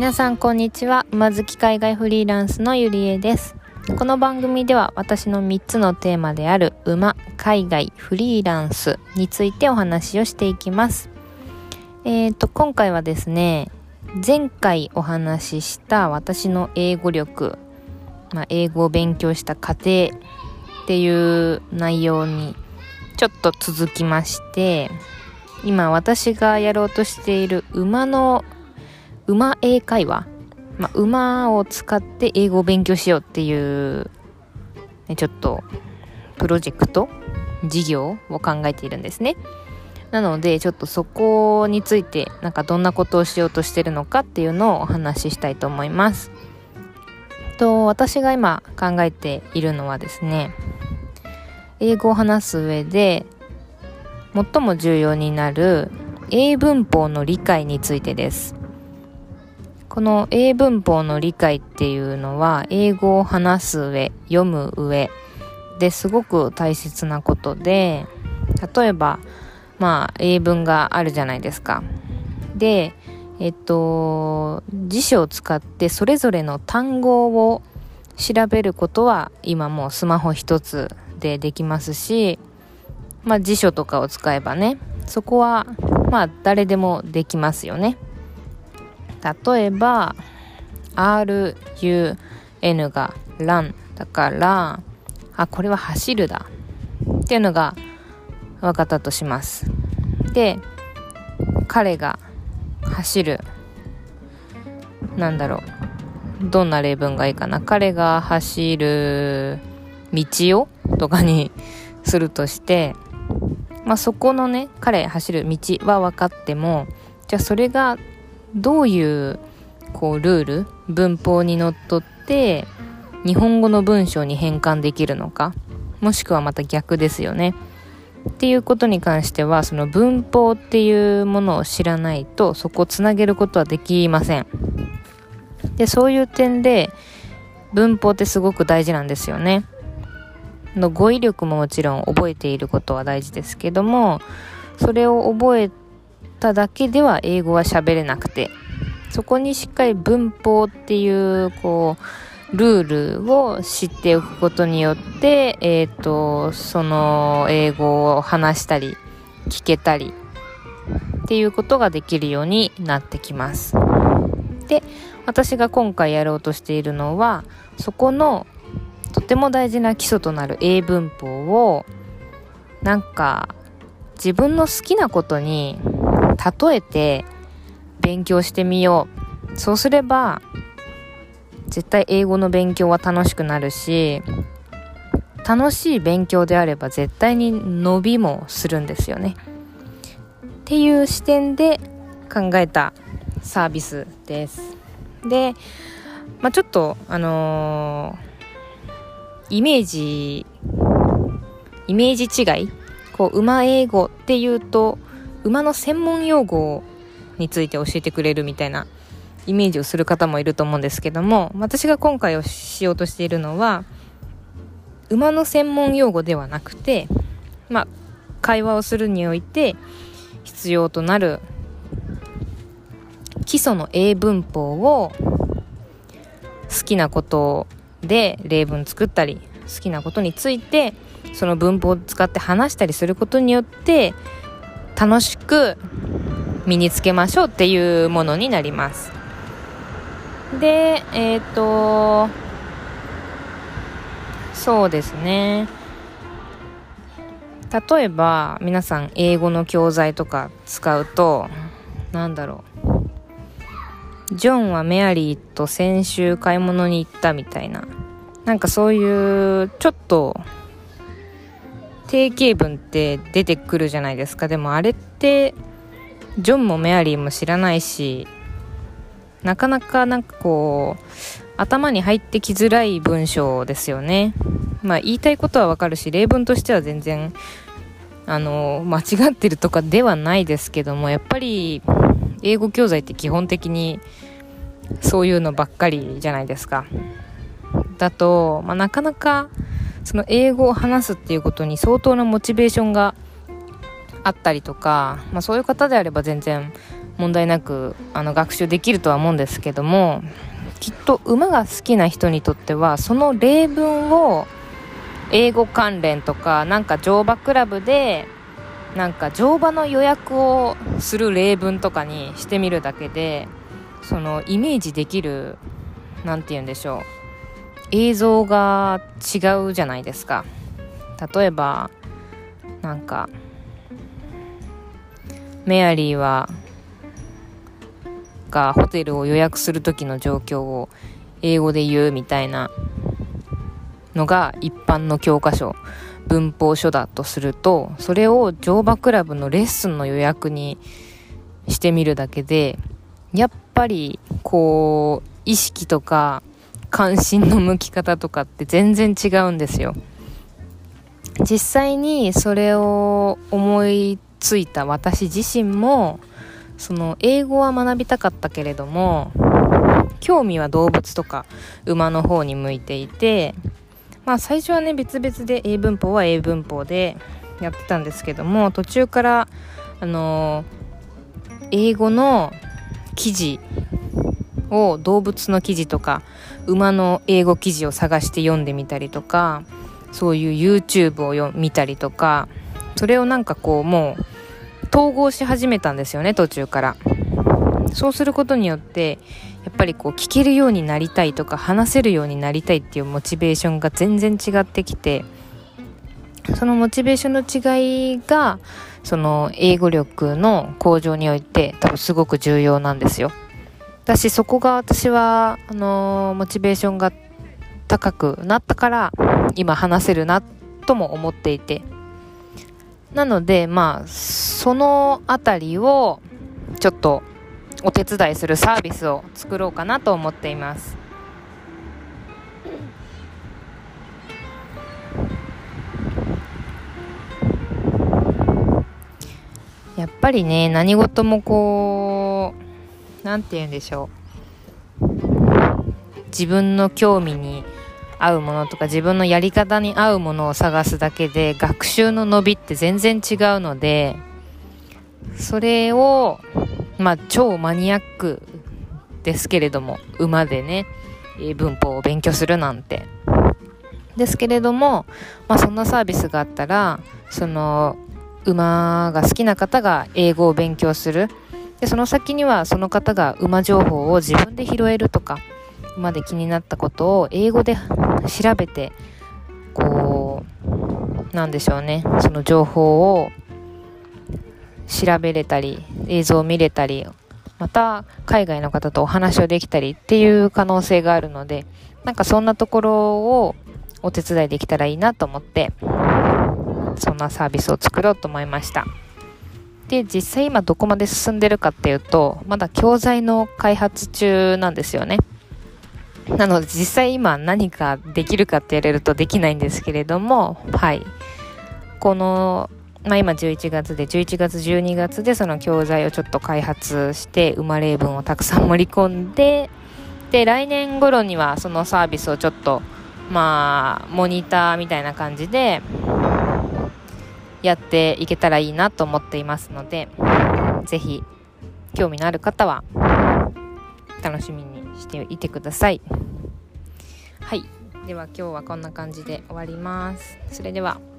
皆さんこんにちは。馬好き海外フリーランスのゆりえです。この番組では私の3つのテーマである馬海外フリーランスについてお話をしていきます。えーと今回はですね前回お話しした私の英語力、まあ、英語を勉強した過程っていう内容にちょっと続きまして今私がやろうとしている馬の馬英会話、まあ、馬を使って英語を勉強しようっていう、ね、ちょっとプロジェクト事業を考えているんですね。なのでちょっとそこについてなんかどんなことをしようとしてるのかっていうのをお話ししたいと思います。と私が今考えているのはですね英語を話す上で最も重要になる英文法の理解についてですこの英文法の理解っていうのは英語を話す上読む上ですごく大切なことで例えばまあ英文があるじゃないですか。でえっと辞書を使ってそれぞれの単語を調べることは今もうスマホ一つでできますしまあ辞書とかを使えばねそこはまあ誰でもできますよね。例えば RUN が run だからあこれは走るだ。っていうのが分かったとします。で彼が走る。なんだろう。どんな例文がいいかな。彼が走る道をとかにするとしてまあそこのね彼走る道は分かってもじゃあそれがどういうこうルール文法にのっとって日本語の文章に変換できるのかもしくはまた逆ですよね。っていうことに関してはその文法っていうものを知らないとそこをつなげることはできません。でそういう点で文法ってすごく大事なんですよね。の語彙力ももちろん覚えていることは大事ですけどもそれを覚えただけでは英語は喋れなくてそこにしっかり文法っていうこうルールを知っておくことによってえっ、ー、とその英語を話したり聞けたりっていうことができるようになってきます。で私が今回やろうとしているのはそこのとても大事な基礎となる英文法をなんか自分の好きなことに例えて勉強してみよう。そうすれば絶対英語の勉強は楽しくなるし楽しい勉強であれば絶対に伸びもするんですよね。っていう視点で考えたサービスです。で、まあ、ちょっとあのー、イメージイメージ違い。こう馬英語っていうと馬の専門用語について教えてくれるみたいなイメージをする方もいると思うんですけども私が今回をしようとしているのは馬の専門用語ではなくてまあ会話をするにおいて必要となる基礎の英文法を好きなことで例文作ったり好きなことについてその文法を使って話したりすることによって楽しく身につけましょうっていうものになります。でえっ、ー、とそうですね。例えば皆さん英語の教材とか使うとなんだろう。ジョンはメアリーと先週買い物に行ったみたいな。なんかそういうちょっと定型文って出てくるじゃないですか。でもあれってジョンもメアリーも知らないしなかなかなんかこう頭に入ってきづらい文章ですよね。まあ言いたいことはわかるし例文としては全然あの間違ってるとかではないですけどもやっぱり英語教材って基本的にそういうのばっかりじゃないですか。だと、まあ、なかなかその英語を話すっていうことに相当なモチベーションがあったりとか、まあ、そういう方であれば全然問題なくあの学習できるとは思うんですけどもきっと馬が好きな人にとってはその例文を英語関連とかなんか乗馬クラブでなんか乗馬の予約をする例文とかにしてみるだけでそのイメージできる何て言うんでしょう。映像が違うじゃないですか。例えばなんかメアリーはがホテルを予約する時の状況を英語で言うみたいなのが一般の教科書文法書だとするとそれを乗馬クラブのレッスンの予約にしてみるだけでやっぱりこう意識とか関心の向き方とかって全然違うんですよ。実際にそれを思いついた私自身もその英語は学びたかったけれども興味は動物とか馬の方に向いていてまあ最初はね別々で英文法は英文法でやってたんですけども途中からあの英語の記事を動物の記事とか馬の英語記事を探して読んでみたりとかそういう YouTube を見たりとかそれをなんかこうもう統合し始めたんですよね途中から。そうすることによってやっぱりこう聞けるようになりたいとか話せるようになりたいっていうモチベーションが全然違ってきてそのモチベーションの違いがその英語力の向上において多分すごく重要なんですよ。私そこが私はあのモチベーションが高くなったから今話せるなとも思っていてなので、まあ、そのあたりをちょっとお手伝いするサービスを作ろうかなと思っています。やっぱりね、何事もこうう、なんて言うんでしょう。自分の興味に合うものとか自分のやり方に合うものを探すだけで学習の伸びって全然違うのでそれをまあ超マニアックですけれども馬でね文法を勉強するなんてですけれども、まあ、そんなサービスがあったらその馬が好きな方が英語を勉強するでその先にはその方が馬情報を自分で拾えるとかまで気になったことを英語で調べてこうなんでしょうね。その情報を調べれたり映像を見れたりまた海外の方とお話をできたりっていう可能性があるのでなんかそんなところをお手伝いできたらいいなと思ってそんなサービスを作ろうと思いました。で実際今どこまで進んでるかっていうとまだ教材の開発中なんですよねなので実際今何かできるかって言われるとできないんですけれども、はい。この、まあ今11月で、11月12月でその教材をちょっと開発して、生まれ文をたくさん盛り込んで、で、来年頃にはそのサービスをちょっと、まあ、モニターみたいな感じで、やっていけたらいいなと思っていますので、是非、興味のある方は、楽しみにしていてください。はい。では今日はこんな感じで終わります。それでは。